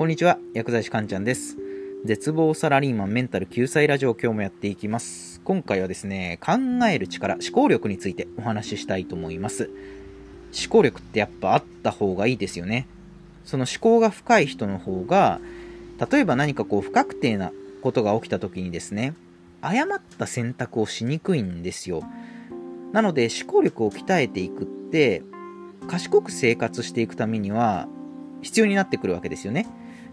こんにちは、薬剤師かんちゃんです。絶望サラリーマンメンタル救済ラジオ今日もやっていきます。今回はですね、考える力、思考力についてお話ししたいと思います。思考力ってやっぱあった方がいいですよね。その思考が深い人の方が、例えば何かこう不確定なことが起きた時にですね、誤った選択をしにくいんですよ。なので思考力を鍛えていくって、賢く生活していくためには必要になってくるわけですよね。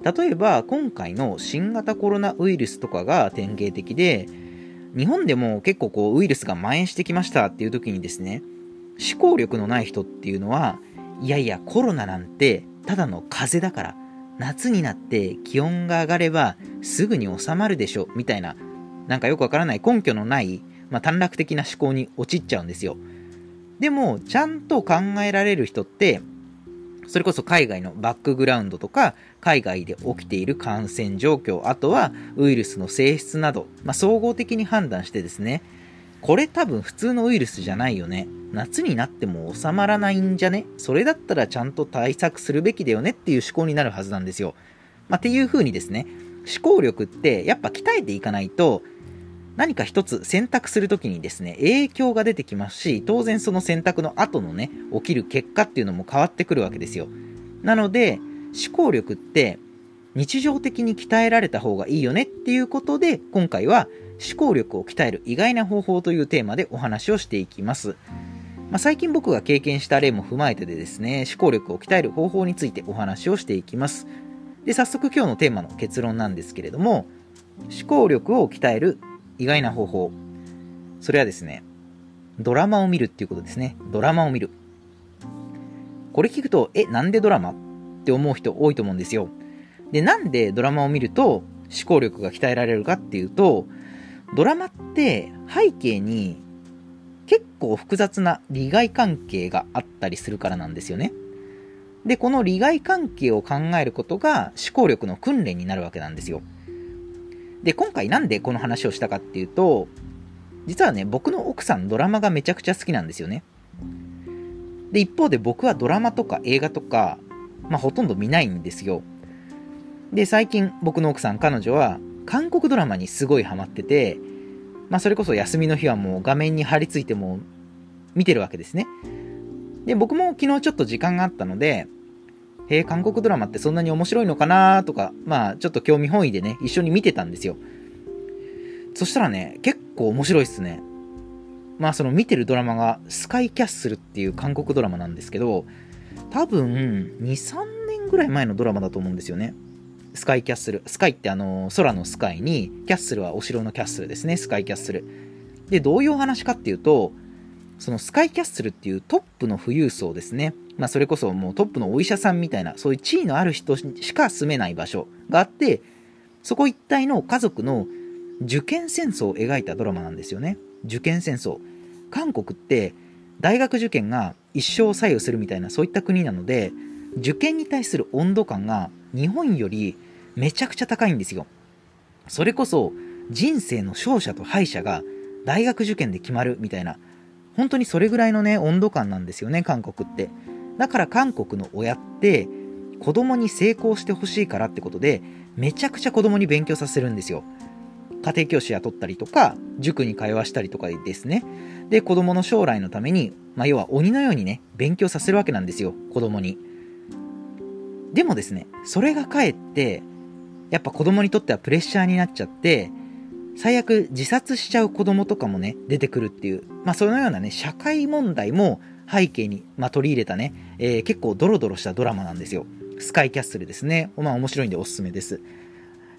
例えば今回の新型コロナウイルスとかが典型的で日本でも結構こうウイルスが蔓延してきましたっていう時にですね思考力のない人っていうのはいやいやコロナなんてただの風邪だから夏になって気温が上がればすぐに収まるでしょみたいななんかよくわからない根拠のない、まあ、短絡的な思考に陥っちゃうんですよ。でもちゃんと考えられる人ってそれこそ海外のバックグラウンドとか、海外で起きている感染状況、あとはウイルスの性質など、まあ、総合的に判断してですね、これ多分普通のウイルスじゃないよね。夏になっても収まらないんじゃね？それだったらちゃんと対策するべきだよね？っていう思考になるはずなんですよ。まあ、っていう風にですね、思考力ってやっぱ鍛えていかないと、何か一つ選択するときにですね、影響が出てきますし、当然その選択の後のね、起きる結果っていうのも変わってくるわけですよ。なので、思考力って日常的に鍛えられた方がいいよねっていうことで、今回は思考力を鍛える意外な方法というテーマでお話をしていきます。まあ、最近僕が経験した例も踏まえてでですね、思考力を鍛える方法についてお話をしていきます。で、早速今日のテーマの結論なんですけれども、思考力を鍛える意外な方法。それはですね、ドラマを見るっていうことですね。ドラマを見る。これ聞くと、え、なんでドラマ？って思う人多いと思うんですよ。で、なんでドラマを見ると思考力が鍛えられるかっていうと、ドラマって背景に結構複雑な利害関係があったりするからなんですよね。で、この利害関係を考えることが思考力の訓練になるわけなんですよ。で、今回なんでこの話をしたかっていうと、実はね、僕の奥さんドラマがめちゃくちゃ好きなんですよね。で、一方で僕はドラマとか映画とか、まあほとんど見ないんですよ。で、最近僕の奥さん、彼女は韓国ドラマにすごいハマってて、まあそれこそ休みの日はもう画面に張り付いても見てるわけですね。で、僕も昨日ちょっと時間があったので、へえ、韓国ドラマってそんなに面白いのかなとか、まあちょっと興味本位でね、一緒に見てたんですよ。そしたらね、結構面白いっすね。まあその見てるドラマがスカイキャッスルっていう韓国ドラマなんですけど、多分2、3年ぐらい前のドラマだと思うんですよね。スカイキャッスル。スカイってあの、空のスカイに、キャッスルはお城のキャッスルですね。スカイキャッスル。で、どういうお話かっていうと、そのスカイキャッスルっていうトップの富裕層ですね。まあそれこそもうトップのお医者さんみたいな、そういう地位のある人しか住めない場所があって、そこ一帯の家族の受験戦争を描いたドラマなんですよね。受験戦争。韓国って大学受験が一生左右するみたいなそういった国なので、受験に対する温度感が日本よりめちゃくちゃ高いんですよ。それこそ人生の勝者と敗者が大学受験で決まるみたいな、本当にそれぐらいのね、温度感なんですよね、韓国って。だから韓国の親って子供に成功してほしいからってことで、めちゃくちゃ子供に勉強させるんですよ。家庭教師雇ったりとか、塾に通わしたりとかですね。で、子供の将来のために、まあ、要は鬼のようにね、勉強させるわけなんですよ、子供に。でもですね、それがかえって、やっぱ子供にとってはプレッシャーになっちゃって、最悪自殺しちゃう子供とかもね、出てくるっていう、まあそのようなね、社会問題も背景に、まあ、取り入れたね、えー結構ドロドロしたドラマなんですよ。スカイキャッスルですね。まあ面白いんでおすすめです。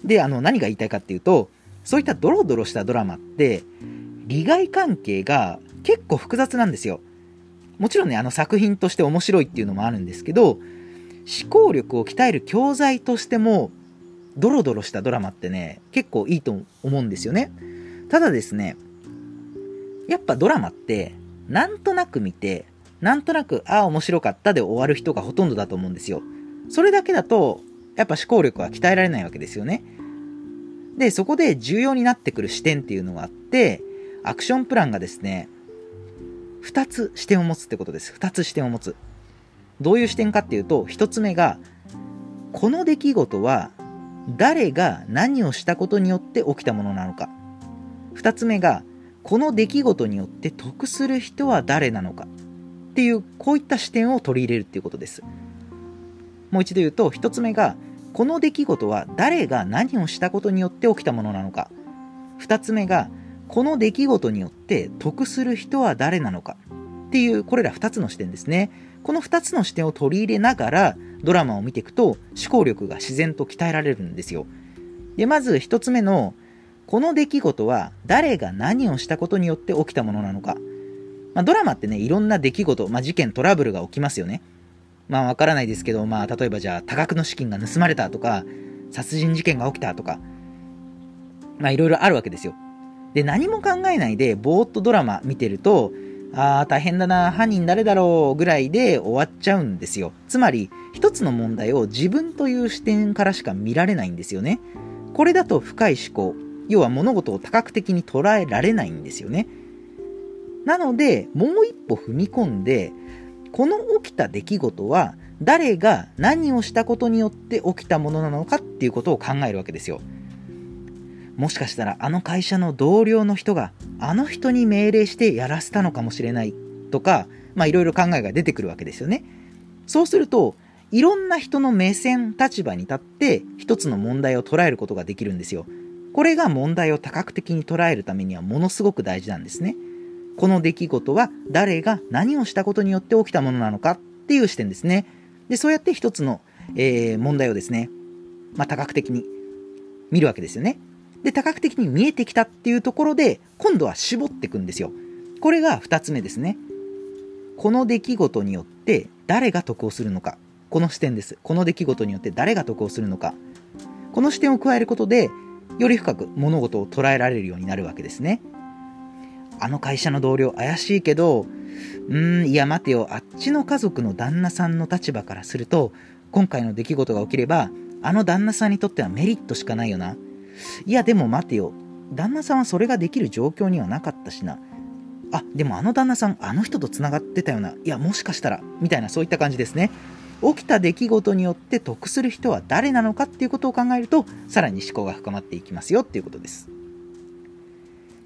で、あの、何が言いたいかっていうと、そういったドロドロしたドラマって、利害関係が結構複雑なんですよ。もちろんね、あの作品として面白いっていうのもあるんですけど、思考力を鍛える教材としても、ドロドロしたドラマってね、結構いいと思うんですよね。ただですね、やっぱドラマって、なんとなく見て、なんとなく、ああ、面白かったで終わる人がほとんどだと思うんですよ。それだけだと、やっぱ思考力は鍛えられないわけですよね。で、そこで重要になってくる視点っていうのがあって、アクションプランがですね、二つ視点を持つってことです。二つ視点を持つ。どういう視点かっていうと、一つ目が、この出来事は誰が何をしたことによって起きたものなのか2つ目がこの出来事によって得する人は誰なのかっていうこういった視点を取り入れるっていうことです。もう一度言うと1つ目がこの出来事は誰が何をしたことによって起きたものなのか。2つ目がこの出来事によって得する人は誰なのか。っていうこれら2つの視点ですね。この2つの視点を取り入れながらドラマを見ていくと思考力が自然と鍛えられるんですよ。でまず1つ目のこの出来事は誰が何をしたことによって起きたものなのか、まあ、ドラマってねいろんな出来事、まあ、事件トラブルが起きますよねまあわからないですけど、まあ例えばじゃあ多額の資金が盗まれたとか殺人事件が起きたとかまあいろいろあるわけですよで何も考えないでぼーっとドラマ見てるとああ、大変だな、犯人誰だろうぐらいで終わっちゃうんですよ。つまり、一つの問題を自分という視点からしか見られないんですよね。これだと深い思考、要は物事を多角的に捉えられないんですよね。なので、もう一歩踏み込んで、この起きた出来事は誰が何をしたことによって起きたものなのかっていうことを考えるわけですよ。もしかしたらあの会社の同僚の人があの人に命令してやらせたのかもしれないとか、まあいろいろ考えが出てくるわけですよね。そうすると、いろんな人の目線、立場に立って一つの問題を捉えることができるんですよ。これが問題を多角的に捉えるためにはものすごく大事なんですね。この出来事は誰が何をしたことによって起きたものなのかっていう視点ですね。で、そうやって一つの、えー、問題をですね、まあ、多角的に見るわけですよね。で、多角的に見えてきたっていうところで、今度は絞っていくんですよ。これが2つ目ですね。この出来事によって誰が得をするのか。この視点です。この出来事によって誰が得をするのか。この視点を加えることで、より深く物事を捉えられるようになるわけですね。あの会社の同僚怪しいけど、うーん、いや待てよ、あっちの家族の旦那さんの立場からすると、今回の出来事が起きれば、あの旦那さんにとってはメリットしかないよな。いやでも待てよ。旦那さんはそれができる状況にはなかったしな。あでもあの旦那さんあの人とつながってたよな。いやもしかしたら。みたいなそういった感じですね。起きた出来事によって得する人は誰なのかっていうことを考えるとさらに思考が深まっていきますよっていうことです。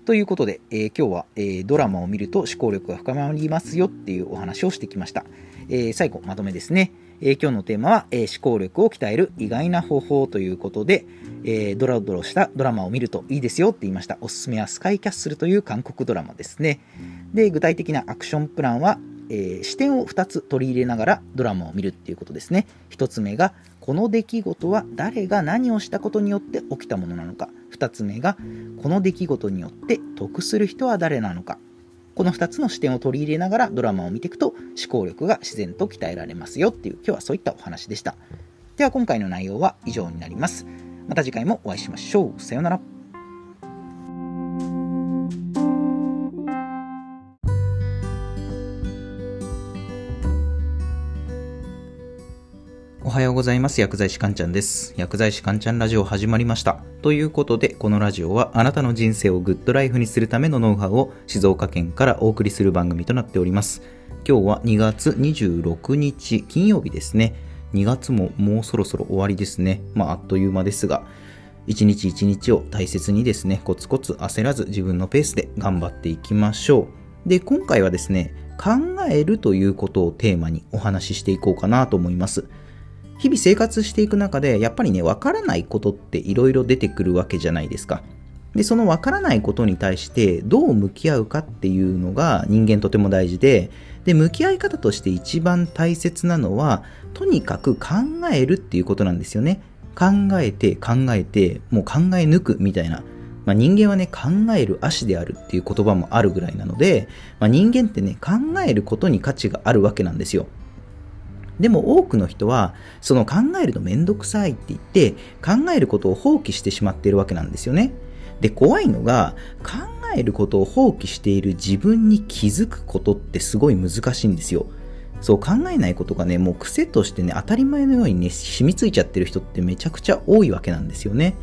ということで、えー、今日は、えー、ドラマを見ると思考力が深まりますよっていうお話をしてきました、えー、最後まとめですねえ今日のテーマは、え思考力を鍛える意外な方法ということで、えドラドロしたドラマを見るといいですよって言いました。おすすめはスカイキャッスルという韓国ドラマですね。で、具体的なアクションプランは、え、視点を2つ取り入れながらドラマを見るっていうことですね。1つ目が、この出来事は誰が何をしたことによって起きたものなのか。2つ目が、この出来事によって得する人は誰なのか。この2つの視点を取り入れながらドラマを見ていくと思考力が自然と鍛えられますよっていう今日はそういったお話でした。では今回の内容は以上になります。また次回もお会いしましょう。さようなら。はようございます。薬剤師かんちゃんです。薬剤師かんちゃんラジオ始まりました。ということで、このラジオはあなたの人生をグッドライフにするためのノウハウを静岡県からお送りする番組となっております。今日は2月26日金曜日ですね。2月ももうそろそろ終わりですね。まあ、あっという間ですが、一日一日を大切にですね、コツコツ焦らず自分のペースで頑張っていきましょう。で、今回はですね、考えるということをテーマにお話ししていこうかなと思います。日々生活していく中でやっぱりねわからないことっていろいろ出てくるわけじゃないですか。でそのわからないことに対してどう向き合うかっていうのが人間とても大事でで向き合い方として一番大切なのはとにかく考えるっていうことなんですよね。考えて考えてもう考え抜くみたいな。まあ、人間はね、考える足であるっていう言葉もあるぐらいなので、まあ、人間ってね、考えることに価値があるわけなんですよ。でも多くの人は、その考えるのめんどくさいって言って、考えることを放棄してしまっているわけなんですよね。で、怖いのが、考えることを放棄している自分に気づくことってすごい難しいんですよ。そう考えないことがね、もう癖としてね、当たり前のようにね、染みついちゃってる人ってめちゃくちゃ多いわけなんですよね。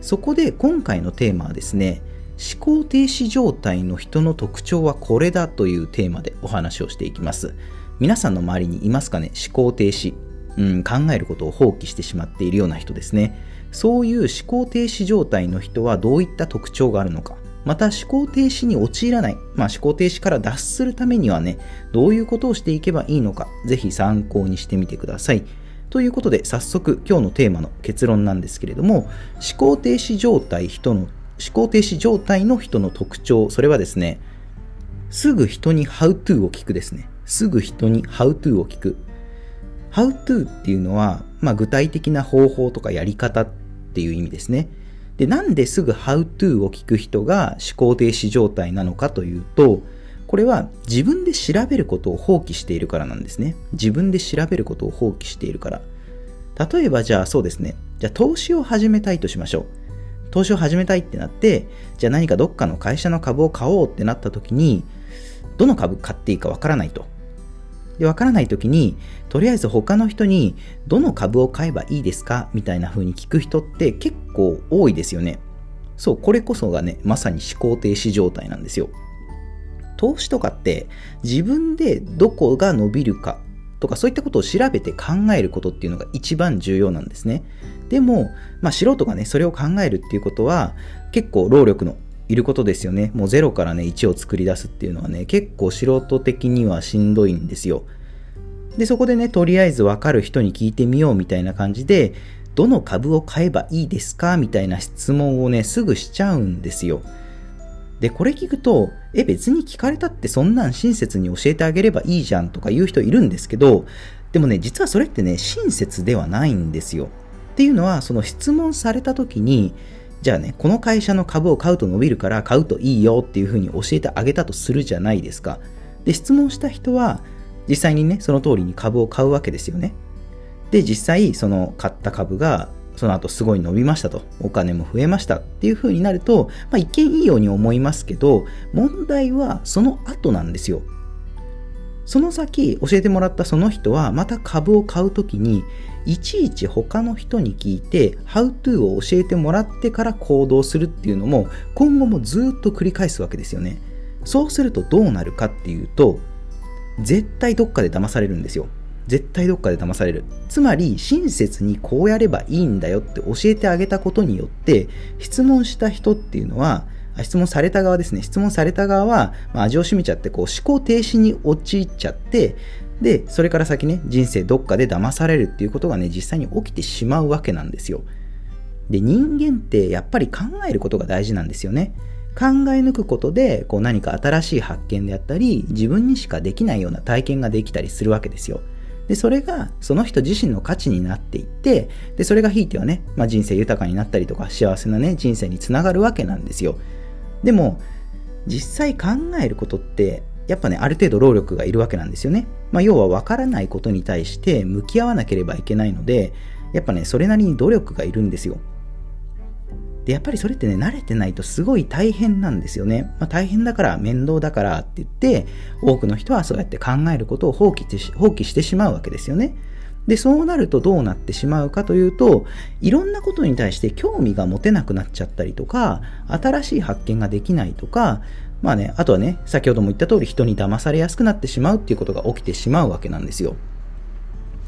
そこで今回のテーマはですね、思考停止状態の人の特徴はこれだというテーマでお話をしていきます。皆さんの周りにいますかね？思考停止。うん、考えることを放棄してしまっているような人ですね。そういう思考停止状態の人はどういった特徴があるのか？また思考停止に陥らない、まあ、思考停止から脱するためにはね、どういうことをしていけばいいのか、ぜひ参考にしてみてください。ということで、早速今日のテーマの結論なんですけれども、思考停止状態人の、思考停止状態の人の特徴、それはですね、すぐ人に how to を聞くですね。すぐ人に how to を聞く。how to っていうのは、まあ、具体的な方法とかやり方っていう意味ですね。で、なんですぐ how to を聞く人が思考停止状態なのかというと、これは自分で調べることを放棄しているからなんですね。自分で調べることを放棄しているから。例えばじゃあそうですね。じゃあ投資を始めたいとしましょう。投資を始めたいってなって、じゃあ何かどっかの会社の株を買おうってなった時に、どの株買っていいかわからないと。で、わからない時に、とりあえず他の人に、どの株を買えばいいですか？みたいな風に聞く人って結構多いですよね。そう、これこそがね、まさに思考停止状態なんですよ。投資とかって自分でどこが伸びるかとかそういったことを調べて考えることっていうのが一番重要なんですね。でも、まあ、素人がね、それを考えるっていうことは結構労力のいることですよね。もう0からね、1を作り出すっていうのはね、結構素人的にはしんどいんですよ。で、そこでね、とりあえずわかる人に聞いてみようみたいな感じで、どの株を買えばいいですか？みたいな質問をね、すぐしちゃうんですよ。で、これ聞くと、え、別に聞かれたってそんなん親切に教えてあげればいいじゃんとか言う人いるんですけど、でもね、実はそれってね、親切ではないんですよ。っていうのは、その質問された時に、じゃあね、この会社の株を買うと伸びるから買うといいよっていうふうに教えてあげたとするじゃないですか。で、質問した人は、実際にね、その通りに株を買うわけですよね。で、実際、その買った株が、その後すごい伸びましたと、お金も増えましたっていう風になると、まあ、一見いいように思いますけど、問題はその後なんですよ。その先教えてもらったその人はまた株を買うときにいちいち他の人に聞いて How to を教えてもらってから行動するっていうのも今後もずっと繰り返すわけですよね。そうするとどうなるかっていうと絶対どっかで騙されるんですよ。絶対どっかで騙される。つまり親切にこうやればいいんだよって教えてあげたことによって質問した人っていうのは質問された側ですね。質問された側は、まあ、味を占めちゃって、こう、思考停止に陥っちゃって、で、それから先ね、人生どっかで騙されるっていうことがね、実際に起きてしまうわけなんですよ。で、人間ってやっぱり考えることが大事なんですよね。考え抜くことで、こう何か新しい発見であったり、自分にしかできないような体験ができたりするわけですよ。で、それがその人自身の価値になっていって、で、それがひいてはね、まあ、人生豊かになったりとか、幸せなね、人生につながるわけなんですよ。でも、実際考えることって、やっぱね、ある程度労力がいるわけなんですよね。まあ、要は分からないことに対して向き合わなければいけないので、やっぱね、それなりに努力がいるんですよ。で、やっぱりそれってね、慣れてないとすごい大変なんですよね。まあ、大変だから、面倒だからって言って、多くの人はそうやって考えることを放棄して放棄してしまうわけですよね。で、そうなるとどうなってしまうかというと、いろんなことに対して興味が持てなくなっちゃったりとか、新しい発見ができないとか、まあね、あとはね、先ほども言った通り人に騙されやすくなってしまうっていうことが起きてしまうわけなんですよ。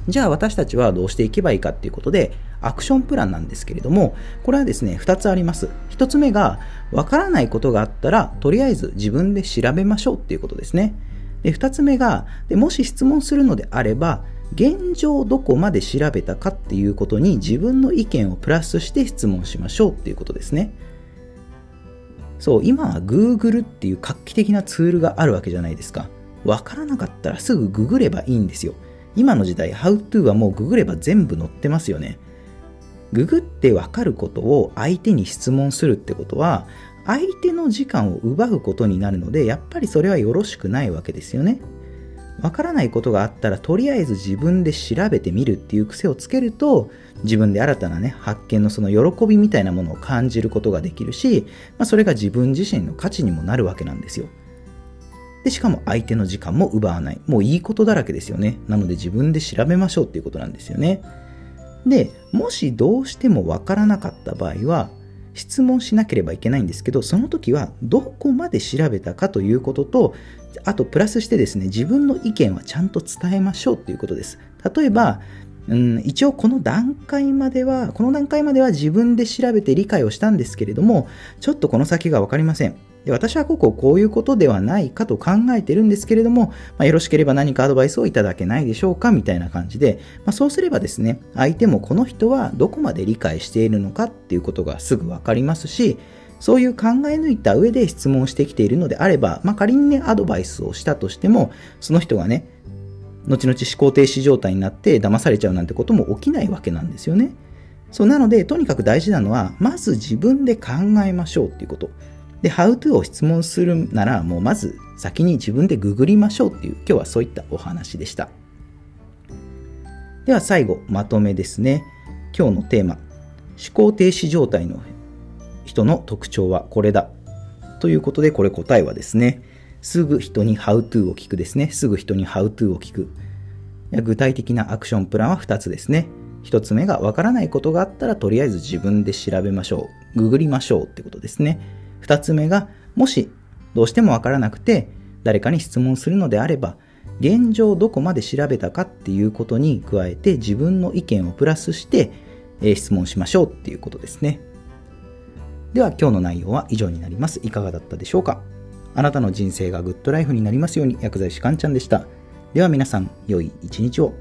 じゃあ私たちはどうしていけばいいかっていうことで、アクションプランなんですけれども、これはですね、2つあります。1つ目が、わからないことがあったら、とりあえず自分で調べましょうっていうことですね。で、2つ目が、でもし質問するのであれば、現状どこまで調べたかっていうことに自分の意見をプラスして質問しましょうっていうことですね。そう、今は Google っていう画期的なツールがあるわけじゃないですか。わからなかったらすぐググればいいんですよ。今の時代、How to はもうググれば全部載ってますよね。ググってわかることを相手に質問するってことは、相手の時間を奪うことになるので、やっぱりそれはよろしくないわけですよね。わからないことがあったらとりあえず自分で調べてみるっていう癖をつけると自分で新たなね発見のその喜びみたいなものを感じることができるし、まあ、それが自分自身の価値にもなるわけなんですよ。でしかも相手の時間も奪わない。もういいことだらけですよね。なので自分で調べましょうっていうことなんですよね。でもしどうしてもわからなかった場合は質問しなければいけないんですけどその時はどこまで調べたかということとあとプラスしてですね自分の意見はちゃんと伝えましょうっていうことです例えばうん、一応この段階までは、この段階までは自分で調べて理解をしたんですけれども、ちょっとこの先がわかりません。で私はこここういうことではないかと考えてるんですけれども、まあ、よろしければ何かアドバイスをいただけないでしょうかみたいな感じで、まあ、そうすればですね、相手もこの人はどこまで理解しているのかっていうことがすぐわかりますし、そういう考え抜いた上で質問してきているのであれば、まあ、仮にね、アドバイスをしたとしても、その人がね、後々思考停止状態になって騙されちゃうなんてことも起きないわけなんですよね。そうなので、とにかく大事なのは、まず自分で考えましょうっていうこと。で、how to を質問するなら、もうまず先に自分でググりましょうっていう、今日はそういったお話でした。では最後、まとめですね。今日のテーマ、思考停止状態の人の特徴はこれだ。ということで、これ答えはですね、すぐ人に How to を聞くですね。すぐ人に How to を聞く。具体的なアクションプランは2つですね。1つ目がわからないことがあったらとりあえず自分で調べましょう。ググりましょうってことですね。2つ目がもしどうしてもわからなくて誰かに質問するのであれば現状どこまで調べたかっていうことに加えて自分の意見をプラスして、質問しましょうっていうことですね。では今日の内容は以上になります。いかがだったでしょうか？あなたの人生がグッドライフになりますように薬剤師かんちゃんでした。では皆さん、良い一日を。